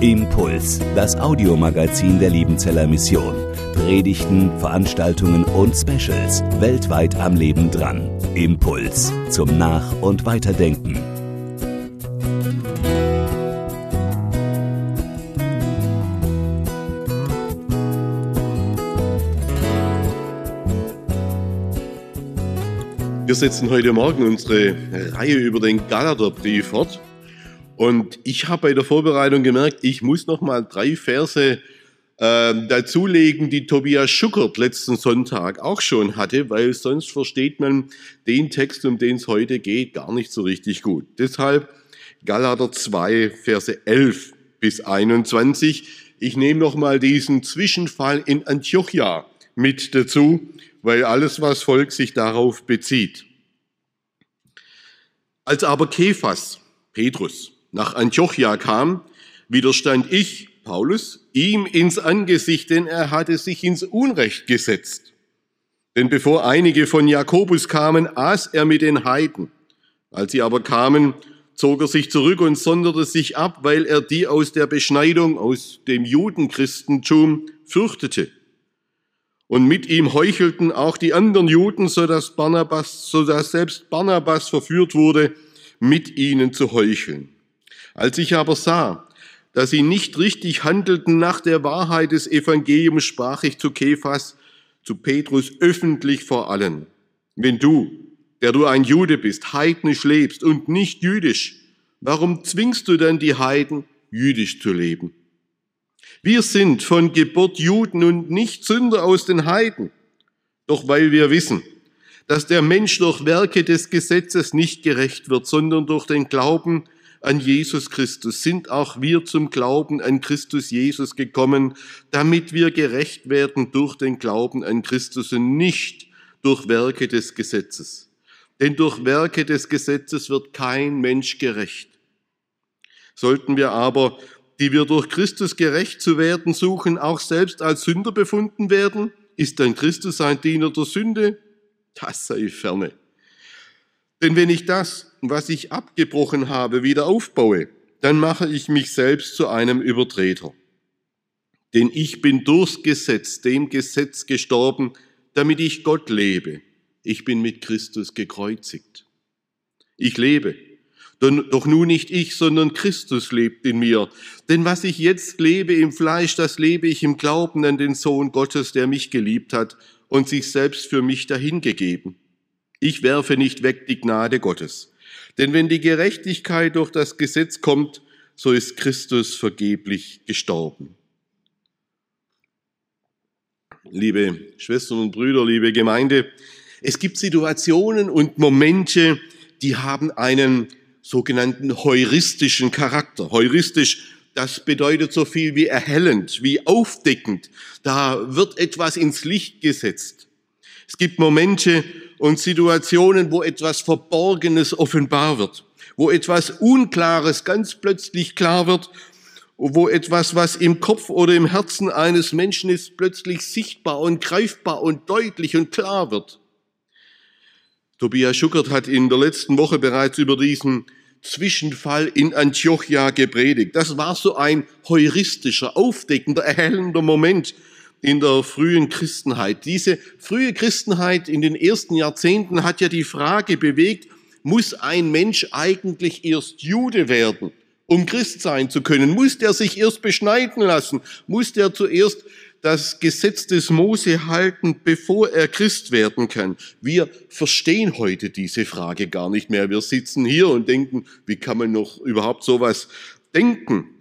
Impuls, das Audiomagazin der Liebenzeller Mission. Predigten, Veranstaltungen und Specials weltweit am Leben dran. Impuls zum Nach- und Weiterdenken. Wir setzen heute Morgen unsere Reihe über den Galaterbrief fort. Und ich habe bei der Vorbereitung gemerkt, ich muss noch mal drei Verse äh, dazulegen, die Tobias Schuckert letzten Sonntag auch schon hatte, weil sonst versteht man den Text, um den es heute geht, gar nicht so richtig gut. Deshalb Galater 2, Verse 11 bis 21. Ich nehme noch mal diesen Zwischenfall in Antiochia mit dazu, weil alles, was folgt, sich darauf bezieht. Als aber Kephas, Petrus, nach Antiochia kam, widerstand ich, Paulus, ihm ins Angesicht, denn er hatte sich ins Unrecht gesetzt. Denn bevor einige von Jakobus kamen, aß er mit den Heiden. Als sie aber kamen, zog er sich zurück und sonderte sich ab, weil er die aus der Beschneidung, aus dem Judenchristentum fürchtete. Und mit ihm heuchelten auch die anderen Juden, so dass Barnabas, so dass selbst Barnabas verführt wurde, mit ihnen zu heucheln. Als ich aber sah, dass sie nicht richtig handelten nach der Wahrheit des Evangeliums, sprach ich zu Kephas, zu Petrus öffentlich vor allen. Wenn du, der du ein Jude bist, heidnisch lebst und nicht jüdisch, warum zwingst du denn die Heiden, jüdisch zu leben? Wir sind von Geburt Juden und nicht Sünder aus den Heiden. Doch weil wir wissen, dass der Mensch durch Werke des Gesetzes nicht gerecht wird, sondern durch den Glauben an Jesus Christus, sind auch wir zum Glauben an Christus Jesus gekommen, damit wir gerecht werden durch den Glauben an Christus und nicht durch Werke des Gesetzes. Denn durch Werke des Gesetzes wird kein Mensch gerecht. Sollten wir aber, die wir durch Christus gerecht zu werden suchen, auch selbst als Sünder befunden werden, ist dann Christus ein Diener der Sünde? Das sei ferne. Denn wenn ich das, was ich abgebrochen habe, wieder aufbaue, dann mache ich mich selbst zu einem Übertreter. Denn ich bin durchs Gesetz, dem Gesetz gestorben, damit ich Gott lebe. Ich bin mit Christus gekreuzigt. Ich lebe. Doch nun nicht ich, sondern Christus lebt in mir. Denn was ich jetzt lebe im Fleisch, das lebe ich im Glauben an den Sohn Gottes, der mich geliebt hat und sich selbst für mich dahingegeben. Ich werfe nicht weg die Gnade Gottes. Denn wenn die Gerechtigkeit durch das Gesetz kommt, so ist Christus vergeblich gestorben. Liebe Schwestern und Brüder, liebe Gemeinde, es gibt Situationen und Momente, die haben einen sogenannten heuristischen Charakter. Heuristisch, das bedeutet so viel wie erhellend, wie aufdeckend. Da wird etwas ins Licht gesetzt. Es gibt Momente und Situationen, wo etwas Verborgenes offenbar wird, wo etwas Unklares ganz plötzlich klar wird, wo etwas, was im Kopf oder im Herzen eines Menschen ist, plötzlich sichtbar und greifbar und deutlich und klar wird. Tobias Schuckert hat in der letzten Woche bereits über diesen Zwischenfall in Antiochia gepredigt. Das war so ein heuristischer, aufdeckender, erhellender Moment in der frühen Christenheit. Diese frühe Christenheit in den ersten Jahrzehnten hat ja die Frage bewegt, muss ein Mensch eigentlich erst Jude werden, um Christ sein zu können? Muss der sich erst beschneiden lassen? Muss der zuerst das Gesetz des Mose halten, bevor er Christ werden kann? Wir verstehen heute diese Frage gar nicht mehr. Wir sitzen hier und denken, wie kann man noch überhaupt sowas denken?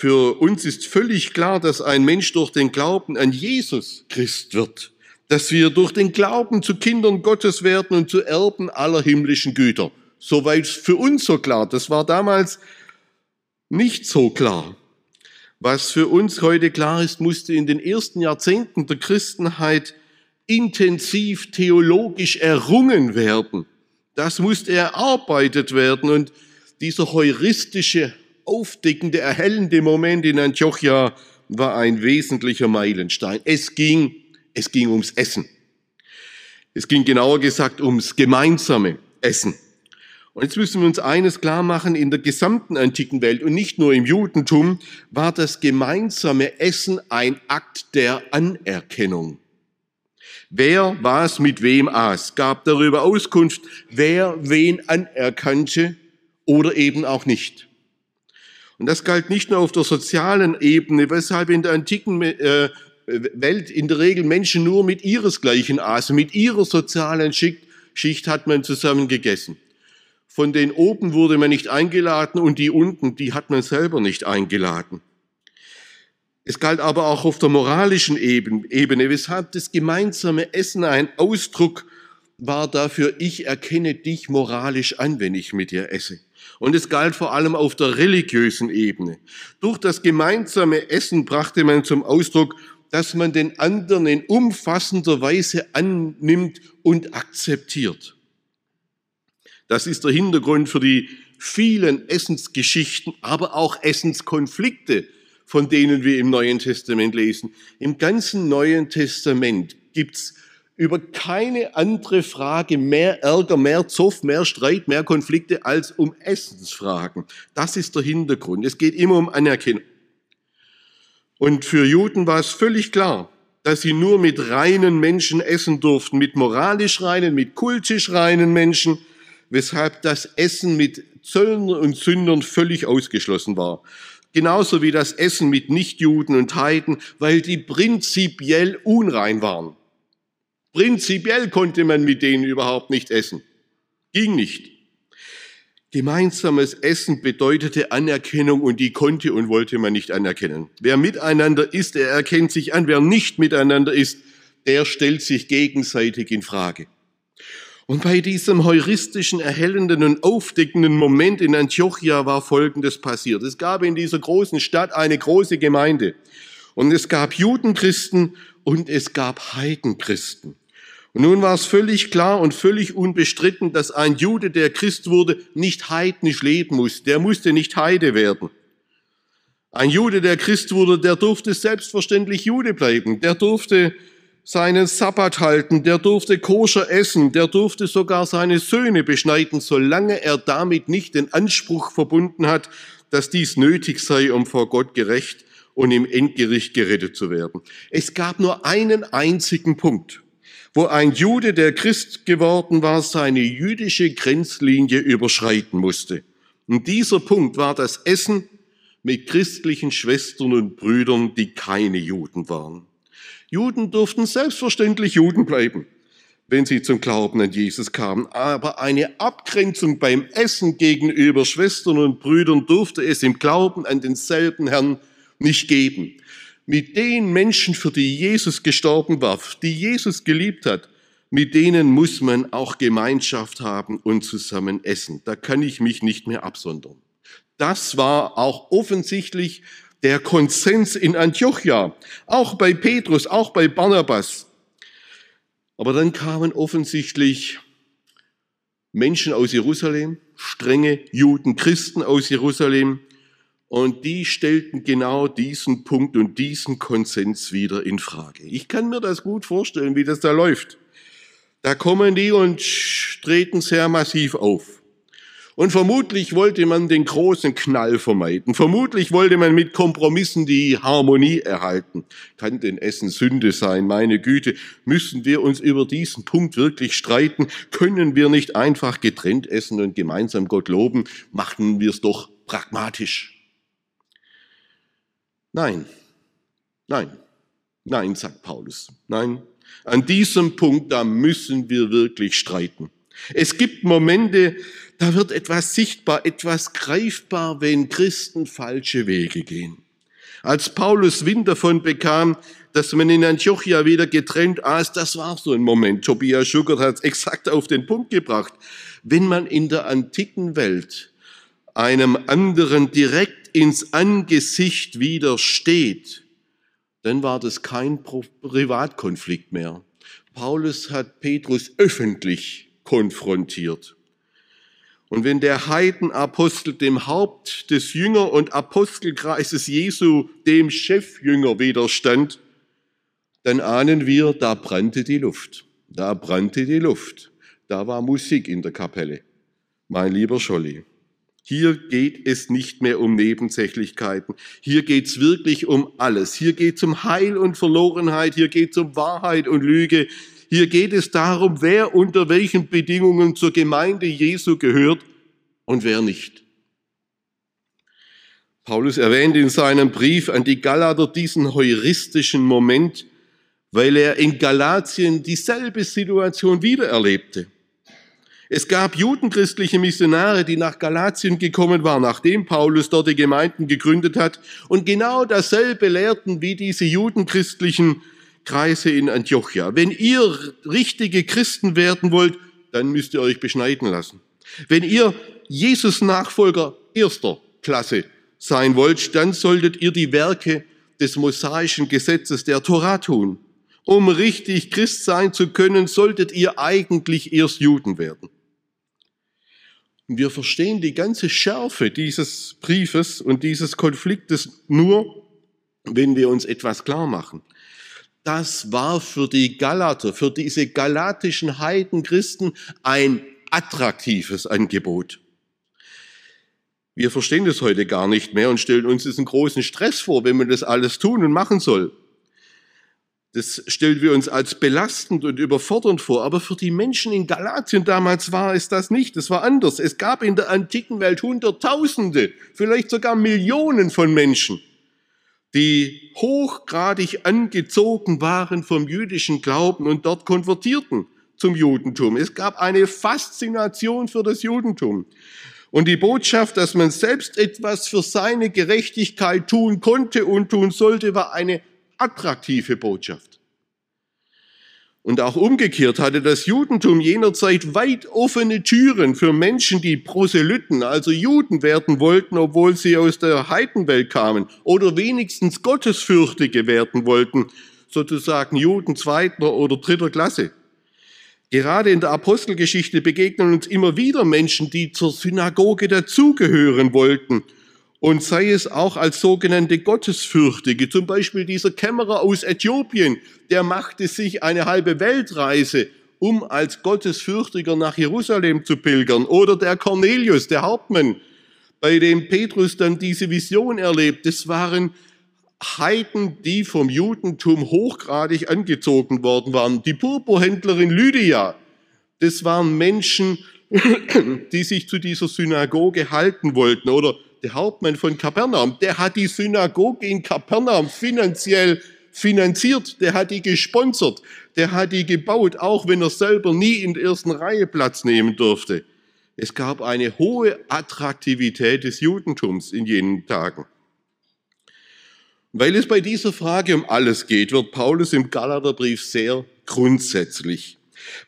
Für uns ist völlig klar, dass ein Mensch durch den Glauben an Jesus Christ wird, dass wir durch den Glauben zu Kindern Gottes werden und zu Erben aller himmlischen Güter. Soweit für uns so klar. Das war damals nicht so klar. Was für uns heute klar ist, musste in den ersten Jahrzehnten der Christenheit intensiv theologisch errungen werden. Das musste erarbeitet werden und dieser heuristische, aufdeckende, erhellende Moment in Antiochia war ein wesentlicher Meilenstein. Es ging, es ging ums Essen. Es ging genauer gesagt ums gemeinsame Essen. Und jetzt müssen wir uns eines klar machen, in der gesamten antiken Welt und nicht nur im Judentum war das gemeinsame Essen ein Akt der Anerkennung. Wer was mit wem aß, gab darüber Auskunft, wer wen anerkannte oder eben auch nicht. Und das galt nicht nur auf der sozialen Ebene, weshalb in der antiken äh, Welt in der Regel Menschen nur mit ihresgleichen aßen, mit ihrer sozialen Schicht, Schicht hat man zusammen gegessen. Von den oben wurde man nicht eingeladen und die unten, die hat man selber nicht eingeladen. Es galt aber auch auf der moralischen Ebene, weshalb das gemeinsame Essen ein Ausdruck war dafür, ich erkenne dich moralisch an, wenn ich mit dir esse. Und es galt vor allem auf der religiösen Ebene. Durch das gemeinsame Essen brachte man zum Ausdruck, dass man den anderen in umfassender Weise annimmt und akzeptiert. Das ist der Hintergrund für die vielen Essensgeschichten, aber auch Essenskonflikte, von denen wir im Neuen Testament lesen. Im ganzen Neuen Testament gibt's über keine andere Frage mehr Ärger, mehr Zoff, mehr Streit, mehr Konflikte als um Essensfragen. Das ist der Hintergrund. Es geht immer um Anerkennung. Und für Juden war es völlig klar, dass sie nur mit reinen Menschen essen durften, mit moralisch reinen, mit kultisch reinen Menschen, weshalb das Essen mit Zöllnern und Sündern völlig ausgeschlossen war. Genauso wie das Essen mit Nichtjuden und Heiden, weil die prinzipiell unrein waren. Prinzipiell konnte man mit denen überhaupt nicht essen. Ging nicht. Gemeinsames Essen bedeutete Anerkennung und die konnte und wollte man nicht anerkennen. Wer miteinander isst, der erkennt sich an. Wer nicht miteinander isst, der stellt sich gegenseitig in Frage. Und bei diesem heuristischen, erhellenden und aufdeckenden Moment in Antiochia war Folgendes passiert. Es gab in dieser großen Stadt eine große Gemeinde. Und es gab Judenchristen und es gab Heidenchristen. Und nun war es völlig klar und völlig unbestritten, dass ein Jude, der Christ wurde, nicht heidnisch leben muss. Der musste nicht Heide werden. Ein Jude, der Christ wurde, der durfte selbstverständlich Jude bleiben. Der durfte seinen Sabbat halten, der durfte koscher essen, der durfte sogar seine Söhne beschneiden, solange er damit nicht den Anspruch verbunden hat, dass dies nötig sei, um vor Gott gerecht und im Endgericht gerettet zu werden. Es gab nur einen einzigen Punkt, wo ein Jude, der Christ geworden war, seine jüdische Grenzlinie überschreiten musste. Und dieser Punkt war das Essen mit christlichen Schwestern und Brüdern, die keine Juden waren. Juden durften selbstverständlich Juden bleiben, wenn sie zum Glauben an Jesus kamen. Aber eine Abgrenzung beim Essen gegenüber Schwestern und Brüdern durfte es im Glauben an denselben Herrn nicht geben. Mit den Menschen, für die Jesus gestorben war, die Jesus geliebt hat, mit denen muss man auch Gemeinschaft haben und zusammen essen. Da kann ich mich nicht mehr absondern. Das war auch offensichtlich der Konsens in Antiochia, auch bei Petrus, auch bei Barnabas. Aber dann kamen offensichtlich Menschen aus Jerusalem, strenge Juden, Christen aus Jerusalem, und die stellten genau diesen Punkt und diesen Konsens wieder in Frage. Ich kann mir das gut vorstellen, wie das da läuft. Da kommen die und treten sehr massiv auf. Und vermutlich wollte man den großen Knall vermeiden. Vermutlich wollte man mit Kompromissen die Harmonie erhalten. Kann denn Essen Sünde sein? Meine Güte, müssen wir uns über diesen Punkt wirklich streiten? Können wir nicht einfach getrennt essen und gemeinsam Gott loben? Machen wir es doch pragmatisch. Nein, nein, nein, sagt Paulus. Nein, an diesem Punkt, da müssen wir wirklich streiten. Es gibt Momente, da wird etwas sichtbar, etwas greifbar, wenn Christen falsche Wege gehen. Als Paulus Wind davon bekam, dass man in Antiochia wieder getrennt aß, das war so ein Moment. Tobias Schuckert hat es exakt auf den Punkt gebracht. Wenn man in der antiken Welt einem anderen direkt ins Angesicht widersteht, dann war das kein Privatkonflikt mehr. Paulus hat Petrus öffentlich konfrontiert. Und wenn der Heidenapostel dem Haupt des Jünger- und Apostelkreises Jesu, dem Chefjünger, widerstand, dann ahnen wir, da brannte die Luft. Da brannte die Luft. Da war Musik in der Kapelle. Mein lieber Scholli, hier geht es nicht mehr um Nebensächlichkeiten. Hier geht es wirklich um alles. Hier geht es um Heil und Verlorenheit. Hier geht es um Wahrheit und Lüge. Hier geht es darum, wer unter welchen Bedingungen zur Gemeinde Jesu gehört und wer nicht. Paulus erwähnt in seinem Brief an die Galater diesen heuristischen Moment, weil er in Galatien dieselbe Situation wiedererlebte. Es gab judenchristliche Missionare, die nach Galatien gekommen waren, nachdem Paulus dort die Gemeinden gegründet hat und genau dasselbe lehrten wie diese judenchristlichen Kreise in Antiochia. Wenn ihr richtige Christen werden wollt, dann müsst ihr euch beschneiden lassen. Wenn ihr Jesus Nachfolger erster Klasse sein wollt, dann solltet ihr die Werke des mosaischen Gesetzes der Torah tun. Um richtig Christ sein zu können, solltet ihr eigentlich erst Juden werden. Wir verstehen die ganze Schärfe dieses Briefes und dieses Konfliktes nur, wenn wir uns etwas klar machen. Das war für die Galater, für diese galatischen Heidenchristen ein attraktives Angebot. Wir verstehen das heute gar nicht mehr und stellen uns diesen großen Stress vor, wenn man das alles tun und machen soll. Das stellen wir uns als belastend und überfordernd vor. Aber für die Menschen in Galatien damals war es das nicht. Es war anders. Es gab in der antiken Welt Hunderttausende, vielleicht sogar Millionen von Menschen, die hochgradig angezogen waren vom jüdischen Glauben und dort konvertierten zum Judentum. Es gab eine Faszination für das Judentum. Und die Botschaft, dass man selbst etwas für seine Gerechtigkeit tun konnte und tun sollte, war eine attraktive Botschaft. Und auch umgekehrt hatte das Judentum jener Zeit weit offene Türen für Menschen, die Proselyten, also Juden werden wollten, obwohl sie aus der Heidenwelt kamen, oder wenigstens Gottesfürchtige werden wollten, sozusagen Juden zweiter oder dritter Klasse. Gerade in der Apostelgeschichte begegnen uns immer wieder Menschen, die zur Synagoge dazugehören wollten und sei es auch als sogenannte Gottesfürchtige. Zum Beispiel dieser Kämmerer aus Äthiopien, der machte sich eine halbe Weltreise, um als Gottesfürchtiger nach Jerusalem zu pilgern. Oder der Cornelius, der Hauptmann, bei dem Petrus dann diese Vision erlebt. Das waren Heiden, die vom Judentum hochgradig angezogen worden waren. Die Purpurhändlerin Lydia, das waren Menschen, die sich zu dieser Synagoge halten wollten. Oder der Hauptmann von Kapernaum, der hat die Synagoge in Kapernaum finanziell finanziert, der hat die gesponsert, der hat die gebaut, auch wenn er selber nie in der ersten Reihe Platz nehmen durfte. Es gab eine hohe Attraktivität des Judentums in jenen Tagen. Weil es bei dieser Frage um alles geht, wird Paulus im Galaterbrief sehr grundsätzlich.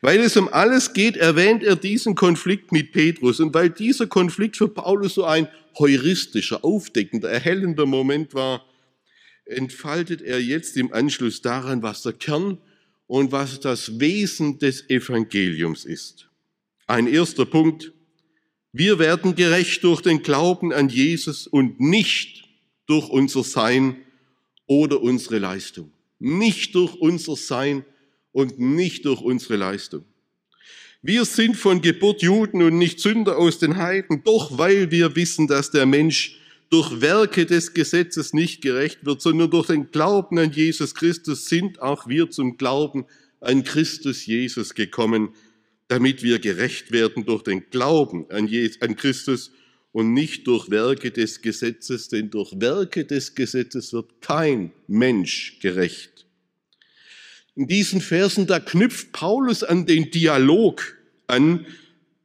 Weil es um alles geht, erwähnt er diesen Konflikt mit Petrus. Und weil dieser Konflikt für Paulus so ein heuristischer, aufdeckender, erhellender Moment war, entfaltet er jetzt im Anschluss daran, was der Kern und was das Wesen des Evangeliums ist. Ein erster Punkt. Wir werden gerecht durch den Glauben an Jesus und nicht durch unser Sein oder unsere Leistung. Nicht durch unser Sein und nicht durch unsere Leistung. Wir sind von Geburt Juden und nicht Sünder aus den Heiden, doch weil wir wissen, dass der Mensch durch Werke des Gesetzes nicht gerecht wird, sondern durch den Glauben an Jesus Christus sind auch wir zum Glauben an Christus Jesus gekommen, damit wir gerecht werden durch den Glauben an, Jesus, an Christus und nicht durch Werke des Gesetzes, denn durch Werke des Gesetzes wird kein Mensch gerecht. In diesen Versen, da knüpft Paulus an den Dialog an,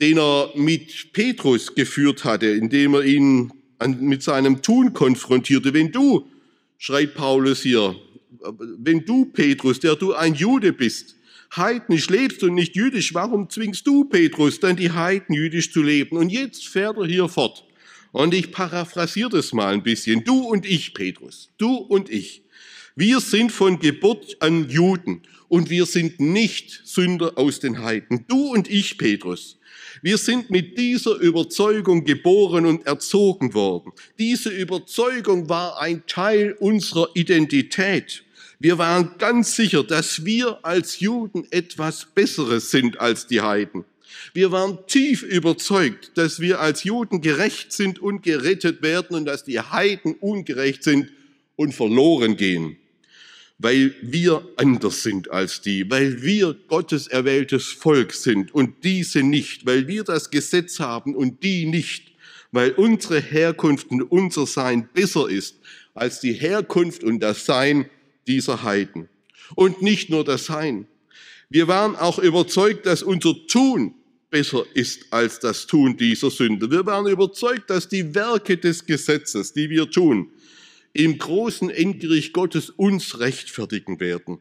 den er mit Petrus geführt hatte, indem er ihn an, mit seinem Tun konfrontierte. Wenn du, schreibt Paulus hier, wenn du, Petrus, der du ein Jude bist, heidnisch lebst und nicht jüdisch, warum zwingst du, Petrus, dann die Heiden jüdisch zu leben? Und jetzt fährt er hier fort. Und ich paraphrasiere das mal ein bisschen. Du und ich, Petrus, du und ich. Wir sind von Geburt an Juden und wir sind nicht Sünder aus den Heiden. Du und ich, Petrus. Wir sind mit dieser Überzeugung geboren und erzogen worden. Diese Überzeugung war ein Teil unserer Identität. Wir waren ganz sicher, dass wir als Juden etwas Besseres sind als die Heiden. Wir waren tief überzeugt, dass wir als Juden gerecht sind und gerettet werden und dass die Heiden ungerecht sind und verloren gehen, weil wir anders sind als die, weil wir Gottes erwähltes Volk sind und diese nicht, weil wir das Gesetz haben und die nicht, weil unsere Herkunft und unser Sein besser ist als die Herkunft und das Sein dieser Heiden. Und nicht nur das Sein. Wir waren auch überzeugt, dass unser Tun besser ist als das Tun dieser Sünde. Wir waren überzeugt, dass die Werke des Gesetzes, die wir tun, im großen Endgericht Gottes uns rechtfertigen werden.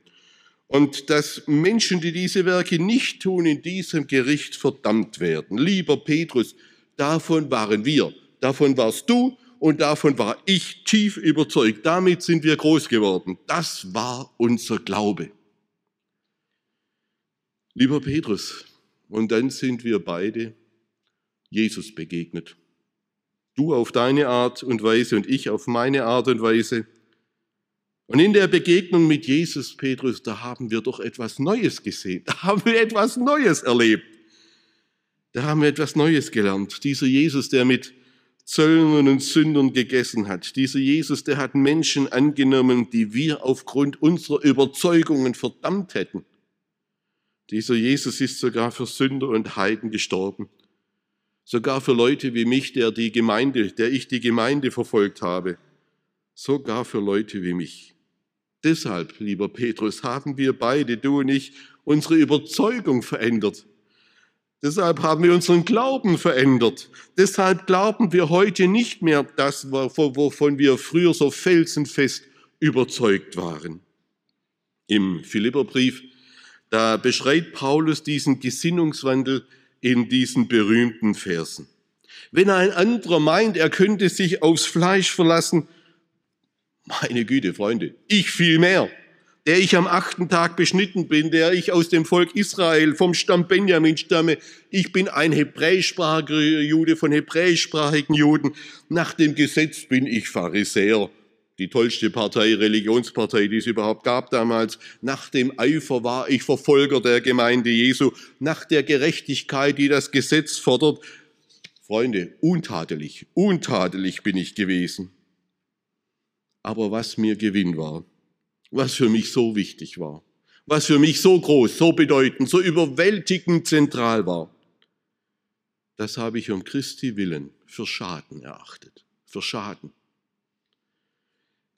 Und dass Menschen, die diese Werke nicht tun, in diesem Gericht verdammt werden. Lieber Petrus, davon waren wir, davon warst du und davon war ich tief überzeugt. Damit sind wir groß geworden. Das war unser Glaube. Lieber Petrus, und dann sind wir beide Jesus begegnet. Du auf deine Art und Weise und ich auf meine Art und Weise. Und in der Begegnung mit Jesus, Petrus, da haben wir doch etwas Neues gesehen. Da haben wir etwas Neues erlebt. Da haben wir etwas Neues gelernt. Dieser Jesus, der mit Zöllnern und Sündern gegessen hat. Dieser Jesus, der hat Menschen angenommen, die wir aufgrund unserer Überzeugungen verdammt hätten. Dieser Jesus ist sogar für Sünder und Heiden gestorben. Sogar für Leute wie mich, der die Gemeinde, der ich die Gemeinde verfolgt habe. Sogar für Leute wie mich. Deshalb, lieber Petrus, haben wir beide, du und ich, unsere Überzeugung verändert. Deshalb haben wir unseren Glauben verändert. Deshalb glauben wir heute nicht mehr das, wovon wir früher so felsenfest überzeugt waren. Im Philipperbrief, da beschreibt Paulus diesen Gesinnungswandel in diesen berühmten Versen. Wenn ein anderer meint, er könnte sich aufs Fleisch verlassen, meine Güte, Freunde, ich viel mehr, der ich am achten Tag beschnitten bin, der ich aus dem Volk Israel vom Stamm Benjamin stamme. Ich bin ein hebräischsprachiger Jude von hebräischsprachigen Juden. Nach dem Gesetz bin ich Pharisäer die tollste Partei, Religionspartei, die es überhaupt gab damals. Nach dem Eifer war ich Verfolger der Gemeinde Jesu. Nach der Gerechtigkeit, die das Gesetz fordert. Freunde, untadelig, untadelig bin ich gewesen. Aber was mir Gewinn war, was für mich so wichtig war, was für mich so groß, so bedeutend, so überwältigend zentral war, das habe ich um Christi willen für Schaden erachtet, für Schaden.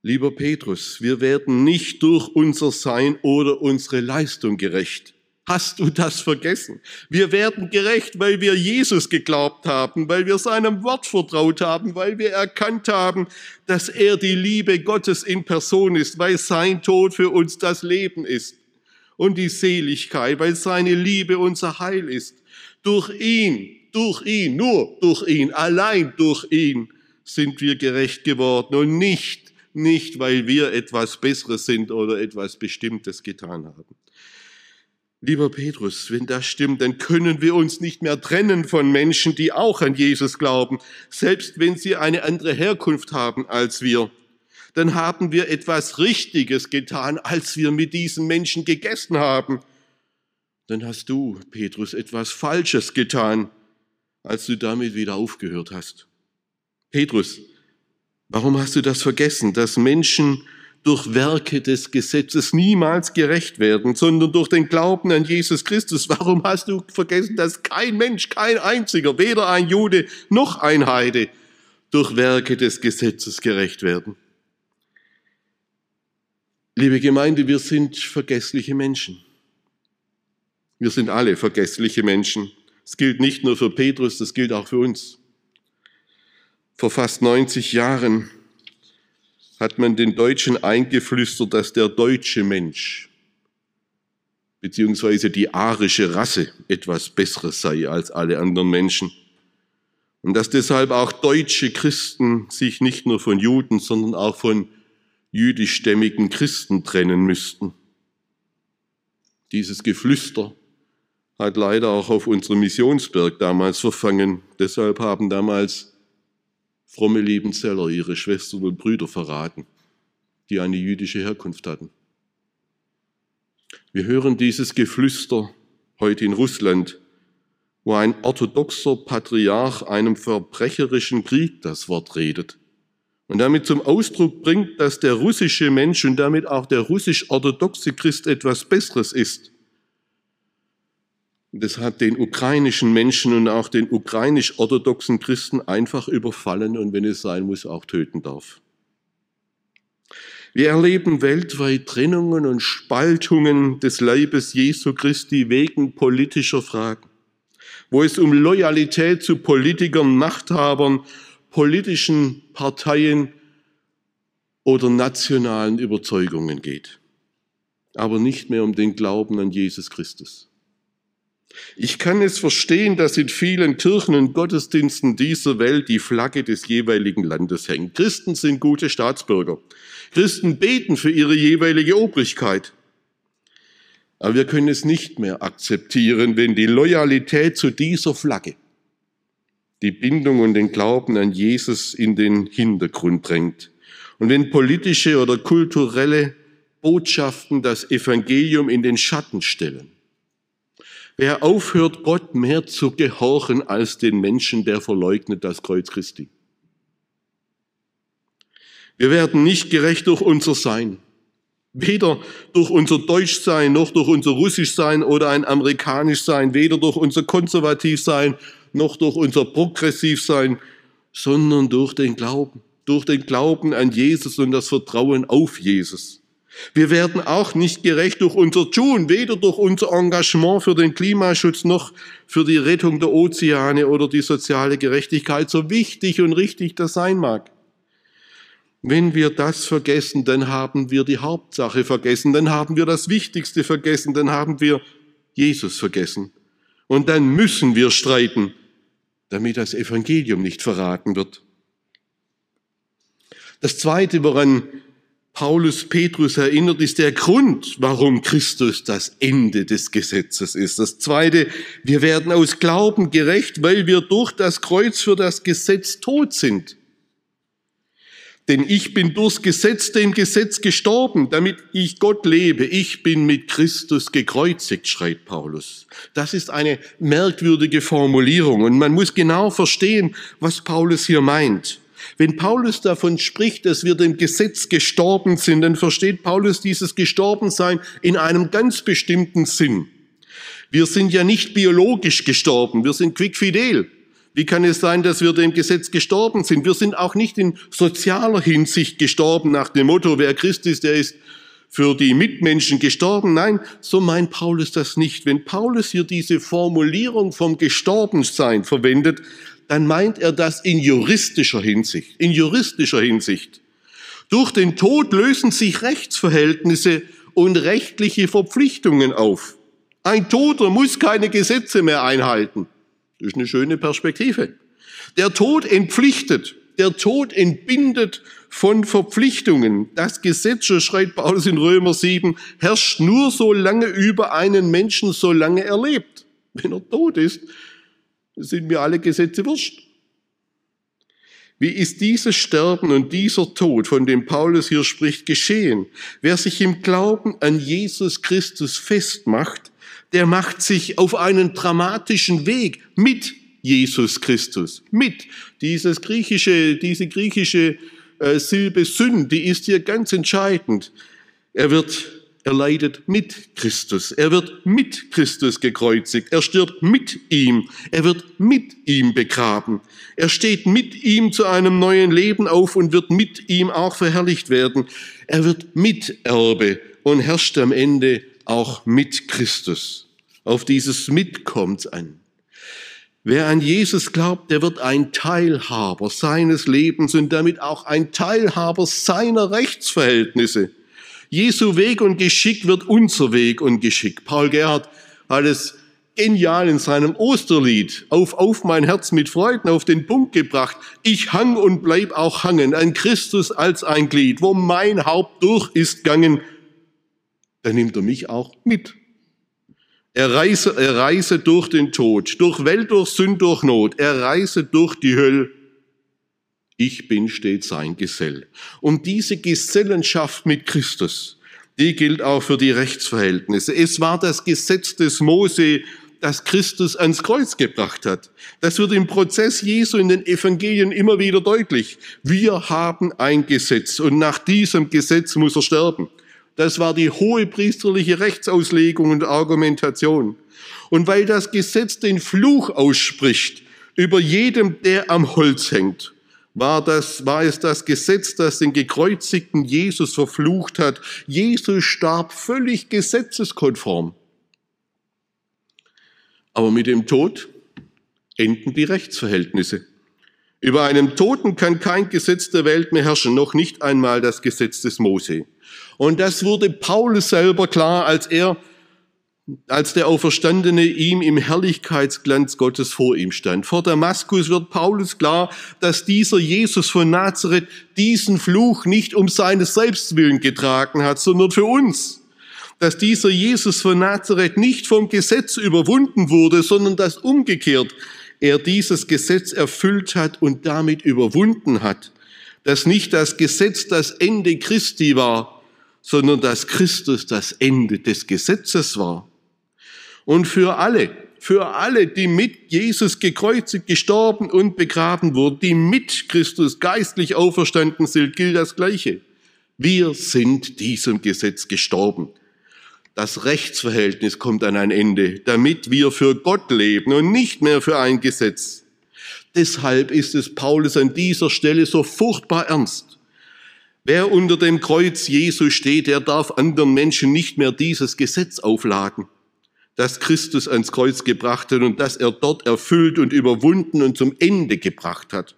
Lieber Petrus, wir werden nicht durch unser Sein oder unsere Leistung gerecht. Hast du das vergessen? Wir werden gerecht, weil wir Jesus geglaubt haben, weil wir seinem Wort vertraut haben, weil wir erkannt haben, dass er die Liebe Gottes in Person ist, weil sein Tod für uns das Leben ist und die Seligkeit, weil seine Liebe unser Heil ist. Durch ihn, durch ihn, nur durch ihn, allein durch ihn sind wir gerecht geworden und nicht nicht weil wir etwas Besseres sind oder etwas Bestimmtes getan haben. Lieber Petrus, wenn das stimmt, dann können wir uns nicht mehr trennen von Menschen, die auch an Jesus glauben, selbst wenn sie eine andere Herkunft haben als wir. Dann haben wir etwas Richtiges getan, als wir mit diesen Menschen gegessen haben. Dann hast du, Petrus, etwas Falsches getan, als du damit wieder aufgehört hast. Petrus, Warum hast du das vergessen, dass Menschen durch Werke des Gesetzes niemals gerecht werden, sondern durch den Glauben an Jesus Christus? Warum hast du vergessen, dass kein Mensch, kein einziger, weder ein Jude noch ein Heide, durch Werke des Gesetzes gerecht werden? Liebe Gemeinde, wir sind vergessliche Menschen. Wir sind alle vergessliche Menschen. Es gilt nicht nur für Petrus, das gilt auch für uns. Vor fast 90 Jahren hat man den Deutschen eingeflüstert, dass der deutsche Mensch beziehungsweise die arische Rasse etwas Besseres sei als alle anderen Menschen. Und dass deshalb auch deutsche Christen sich nicht nur von Juden, sondern auch von jüdischstämmigen Christen trennen müssten. Dieses Geflüster hat leider auch auf unserem Missionsberg damals verfangen. Deshalb haben damals fromme Liebenzeller ihre Schwestern und Brüder verraten, die eine jüdische Herkunft hatten. Wir hören dieses Geflüster heute in Russland, wo ein orthodoxer Patriarch einem verbrecherischen Krieg das Wort redet und damit zum Ausdruck bringt, dass der russische Mensch und damit auch der russisch-orthodoxe Christ etwas Besseres ist. Das hat den ukrainischen Menschen und auch den ukrainisch-orthodoxen Christen einfach überfallen und wenn es sein muss, auch töten darf. Wir erleben weltweit Trennungen und Spaltungen des Leibes Jesu Christi wegen politischer Fragen, wo es um Loyalität zu Politikern, Machthabern politischen Parteien oder nationalen Überzeugungen geht, aber nicht mehr um den Glauben an Jesus Christus. Ich kann es verstehen, dass in vielen Kirchen und Gottesdiensten dieser Welt die Flagge des jeweiligen Landes hängt. Christen sind gute Staatsbürger. Christen beten für ihre jeweilige Obrigkeit. Aber wir können es nicht mehr akzeptieren, wenn die Loyalität zu dieser Flagge die Bindung und den Glauben an Jesus in den Hintergrund drängt. Und wenn politische oder kulturelle Botschaften das Evangelium in den Schatten stellen. Wer aufhört, Gott mehr zu gehorchen als den Menschen, der verleugnet das Kreuz Christi. Wir werden nicht gerecht durch unser Sein. Weder durch unser Deutschsein, noch durch unser Russischsein oder ein Amerikanischsein, weder durch unser Konservativsein, noch durch unser Progressivsein, sondern durch den Glauben, durch den Glauben an Jesus und das Vertrauen auf Jesus. Wir werden auch nicht gerecht durch unser Tun, weder durch unser Engagement für den Klimaschutz noch für die Rettung der Ozeane oder die soziale Gerechtigkeit, so wichtig und richtig das sein mag. Wenn wir das vergessen, dann haben wir die Hauptsache vergessen, dann haben wir das Wichtigste vergessen, dann haben wir Jesus vergessen. Und dann müssen wir streiten, damit das Evangelium nicht verraten wird. Das Zweite, woran Paulus Petrus erinnert, ist der Grund, warum Christus das Ende des Gesetzes ist. Das Zweite, wir werden aus Glauben gerecht, weil wir durch das Kreuz für das Gesetz tot sind. Denn ich bin durchs Gesetz dem Gesetz gestorben, damit ich Gott lebe. Ich bin mit Christus gekreuzigt, schreibt Paulus. Das ist eine merkwürdige Formulierung und man muss genau verstehen, was Paulus hier meint. Wenn Paulus davon spricht, dass wir dem Gesetz gestorben sind, dann versteht Paulus dieses Gestorbensein in einem ganz bestimmten Sinn. Wir sind ja nicht biologisch gestorben, wir sind quickfidel. Wie kann es sein, dass wir dem Gesetz gestorben sind? Wir sind auch nicht in sozialer Hinsicht gestorben nach dem Motto, wer Christ ist, der ist für die Mitmenschen gestorben. Nein, so meint Paulus das nicht. Wenn Paulus hier diese Formulierung vom Gestorbensein verwendet, dann meint er das in juristischer Hinsicht. In juristischer Hinsicht. Durch den Tod lösen sich Rechtsverhältnisse und rechtliche Verpflichtungen auf. Ein Toter muss keine Gesetze mehr einhalten. Das ist eine schöne Perspektive. Der Tod entpflichtet, der Tod entbindet von Verpflichtungen. Das Gesetz, so schreibt Paulus in Römer 7, herrscht nur so lange über einen Menschen, solange er lebt. Wenn er tot ist, sind mir alle Gesetze wurscht. Wie ist dieses Sterben und dieser Tod, von dem Paulus hier spricht, geschehen? Wer sich im Glauben an Jesus Christus festmacht, der macht sich auf einen dramatischen Weg mit Jesus Christus. Mit. Dieses griechische, diese griechische äh, Silbe Syn, die ist hier ganz entscheidend. Er wird, er leidet mit Christus. Er wird mit Christus gekreuzigt. Er stirbt mit ihm. Er wird mit ihm begraben. Er steht mit ihm zu einem neuen Leben auf und wird mit ihm auch verherrlicht werden. Er wird Miterbe und herrscht am Ende auch mit Christus. Auf dieses Mit kommt an. Wer an Jesus glaubt, der wird ein Teilhaber seines Lebens und damit auch ein Teilhaber seiner Rechtsverhältnisse. Jesu Weg und Geschick wird unser Weg und Geschick. Paul Gerhard hat es genial in seinem Osterlied auf, auf mein Herz mit Freuden auf den Punkt gebracht. Ich hang und bleib auch hangen an Christus als ein Glied. Wo mein Haupt durch ist gangen, dann nimmt er mich auch mit. Er reise, er reise durch den Tod, durch Welt, durch Sünd, durch Not. Er reise durch die Hölle. Ich bin stets sein Gesell. Und diese Gesellenschaft mit Christus, die gilt auch für die Rechtsverhältnisse. Es war das Gesetz des Mose, das Christus ans Kreuz gebracht hat. Das wird im Prozess Jesu in den Evangelien immer wieder deutlich. Wir haben ein Gesetz und nach diesem Gesetz muss er sterben. Das war die hohe priesterliche Rechtsauslegung und Argumentation. Und weil das Gesetz den Fluch ausspricht über jedem, der am Holz hängt, war, das, war es das Gesetz, das den gekreuzigten Jesus verflucht hat. Jesus starb völlig gesetzeskonform. Aber mit dem Tod enden die Rechtsverhältnisse. Über einem Toten kann kein Gesetz der Welt mehr herrschen, noch nicht einmal das Gesetz des Mose. Und das wurde Paulus selber klar, als er als der Auferstandene ihm im Herrlichkeitsglanz Gottes vor ihm stand. Vor Damaskus wird Paulus klar, dass dieser Jesus von Nazareth diesen Fluch nicht um seines Selbstwillen getragen hat, sondern für uns. Dass dieser Jesus von Nazareth nicht vom Gesetz überwunden wurde, sondern dass umgekehrt er dieses Gesetz erfüllt hat und damit überwunden hat. Dass nicht das Gesetz das Ende Christi war, sondern dass Christus das Ende des Gesetzes war. Und für alle, für alle, die mit Jesus gekreuzigt, gestorben und begraben wurden, die mit Christus geistlich auferstanden sind, gilt das Gleiche. Wir sind diesem Gesetz gestorben. Das Rechtsverhältnis kommt an ein Ende, damit wir für Gott leben und nicht mehr für ein Gesetz. Deshalb ist es Paulus an dieser Stelle so furchtbar ernst. Wer unter dem Kreuz Jesu steht, der darf anderen Menschen nicht mehr dieses Gesetz aufladen das Christus ans Kreuz gebracht hat und das er dort erfüllt und überwunden und zum Ende gebracht hat.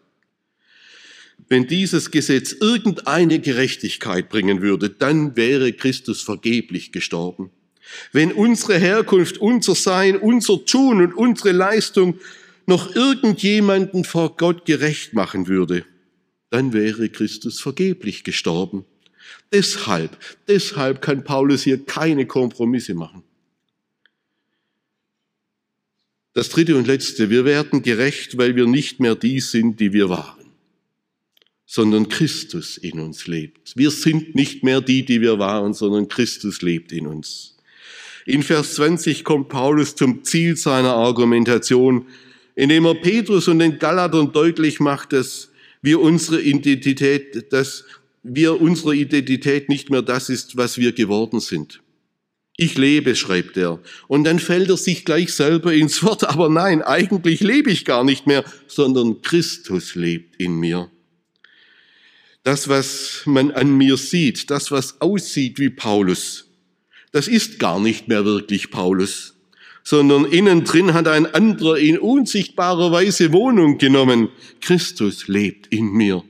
Wenn dieses Gesetz irgendeine Gerechtigkeit bringen würde, dann wäre Christus vergeblich gestorben. Wenn unsere Herkunft, unser Sein, unser Tun und unsere Leistung noch irgendjemanden vor Gott gerecht machen würde, dann wäre Christus vergeblich gestorben. Deshalb, deshalb kann Paulus hier keine Kompromisse machen. Das dritte und letzte, wir werden gerecht, weil wir nicht mehr die sind, die wir waren, sondern Christus in uns lebt. Wir sind nicht mehr die, die wir waren, sondern Christus lebt in uns. In Vers 20 kommt Paulus zum Ziel seiner Argumentation, indem er Petrus und den Galatern deutlich macht, dass wir unsere Identität, dass wir unsere Identität nicht mehr das ist, was wir geworden sind. Ich lebe, schreibt er. Und dann fällt er sich gleich selber ins Wort. Aber nein, eigentlich lebe ich gar nicht mehr, sondern Christus lebt in mir. Das, was man an mir sieht, das, was aussieht wie Paulus, das ist gar nicht mehr wirklich Paulus, sondern innen drin hat ein anderer in unsichtbarer Weise Wohnung genommen. Christus lebt in mir.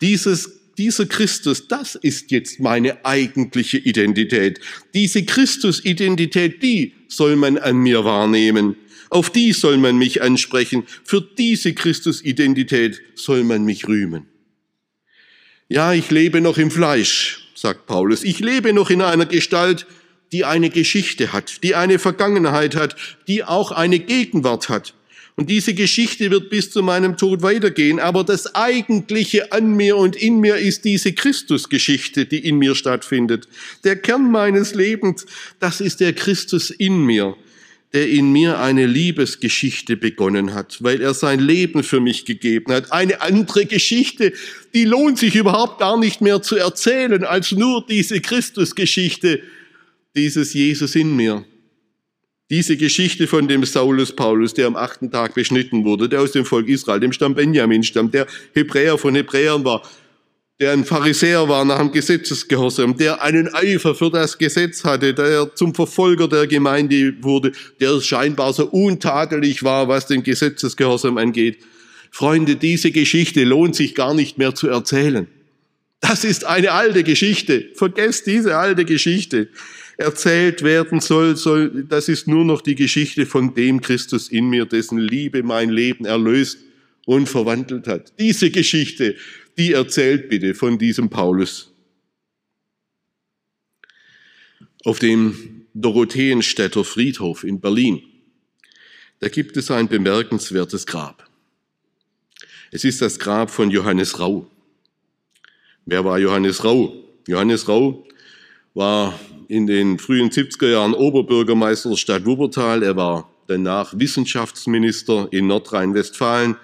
Dieses dieser Christus, das ist jetzt meine eigentliche Identität. Diese Christus-Identität, die soll man an mir wahrnehmen. Auf die soll man mich ansprechen. Für diese Christus-Identität soll man mich rühmen. Ja, ich lebe noch im Fleisch, sagt Paulus. Ich lebe noch in einer Gestalt, die eine Geschichte hat, die eine Vergangenheit hat, die auch eine Gegenwart hat. Und diese Geschichte wird bis zu meinem Tod weitergehen. Aber das Eigentliche an mir und in mir ist diese Christusgeschichte, die in mir stattfindet. Der Kern meines Lebens, das ist der Christus in mir, der in mir eine Liebesgeschichte begonnen hat, weil er sein Leben für mich gegeben hat. Eine andere Geschichte, die lohnt sich überhaupt gar nicht mehr zu erzählen, als nur diese Christusgeschichte, dieses Jesus in mir. Diese Geschichte von dem Saulus Paulus, der am achten Tag beschnitten wurde, der aus dem Volk Israel, dem Stamm Benjamin stammt, der Hebräer von Hebräern war, der ein Pharisäer war nach dem Gesetzesgehorsam, der einen Eifer für das Gesetz hatte, der zum Verfolger der Gemeinde wurde, der scheinbar so untadelig war, was den Gesetzesgehorsam angeht. Freunde, diese Geschichte lohnt sich gar nicht mehr zu erzählen. Das ist eine alte Geschichte. Vergesst diese alte Geschichte erzählt werden soll, soll, das ist nur noch die Geschichte von dem Christus in mir, dessen Liebe mein Leben erlöst und verwandelt hat. Diese Geschichte, die erzählt bitte von diesem Paulus. Auf dem Dorotheenstädter Friedhof in Berlin, da gibt es ein bemerkenswertes Grab. Es ist das Grab von Johannes Rau. Wer war Johannes Rau? Johannes Rau war in den frühen 70er Jahren Oberbürgermeister der Stadt Wuppertal. Er war danach Wissenschaftsminister in Nordrhein-Westfalen.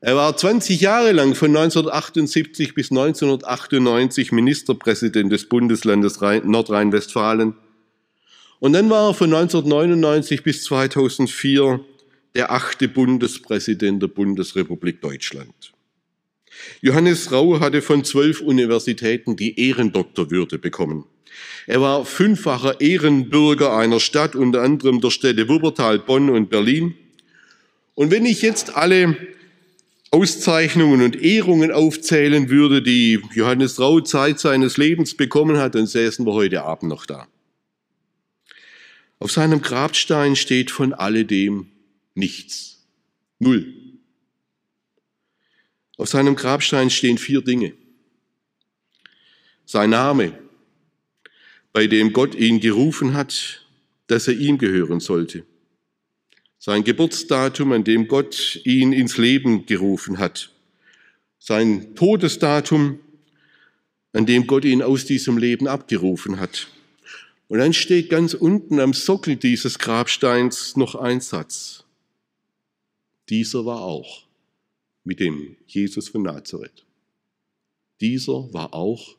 Er war 20 Jahre lang von 1978 bis 1998 Ministerpräsident des Bundeslandes Nordrhein-Westfalen. Und dann war er von 1999 bis 2004 der achte Bundespräsident der Bundesrepublik Deutschland. Johannes Rau hatte von zwölf Universitäten die Ehrendoktorwürde bekommen. Er war fünffacher Ehrenbürger einer Stadt, unter anderem der Städte Wuppertal, Bonn und Berlin. Und wenn ich jetzt alle Auszeichnungen und Ehrungen aufzählen würde, die Johannes Rau Zeit seines Lebens bekommen hat, dann säßen wir heute Abend noch da. Auf seinem Grabstein steht von alledem nichts. Null. Auf seinem Grabstein stehen vier Dinge. Sein Name, bei dem Gott ihn gerufen hat, dass er ihm gehören sollte. Sein Geburtsdatum, an dem Gott ihn ins Leben gerufen hat. Sein Todesdatum, an dem Gott ihn aus diesem Leben abgerufen hat. Und dann steht ganz unten am Sockel dieses Grabsteins noch ein Satz. Dieser war auch mit dem Jesus von Nazareth. Dieser war auch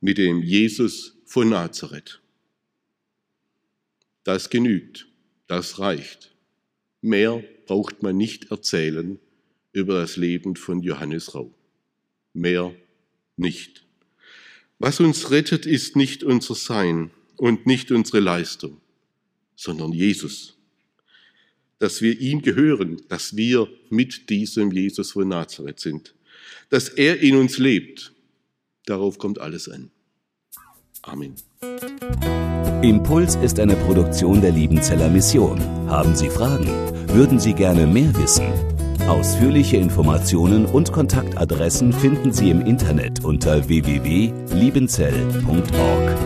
mit dem Jesus von Nazareth. Das genügt, das reicht. Mehr braucht man nicht erzählen über das Leben von Johannes Rau. Mehr nicht. Was uns rettet, ist nicht unser Sein und nicht unsere Leistung, sondern Jesus dass wir ihm gehören, dass wir mit diesem Jesus von Nazareth sind, dass er in uns lebt. Darauf kommt alles an. Amen. Impuls ist eine Produktion der Liebenzeller Mission. Haben Sie Fragen? Würden Sie gerne mehr wissen? Ausführliche Informationen und Kontaktadressen finden Sie im Internet unter www.liebenzell.org.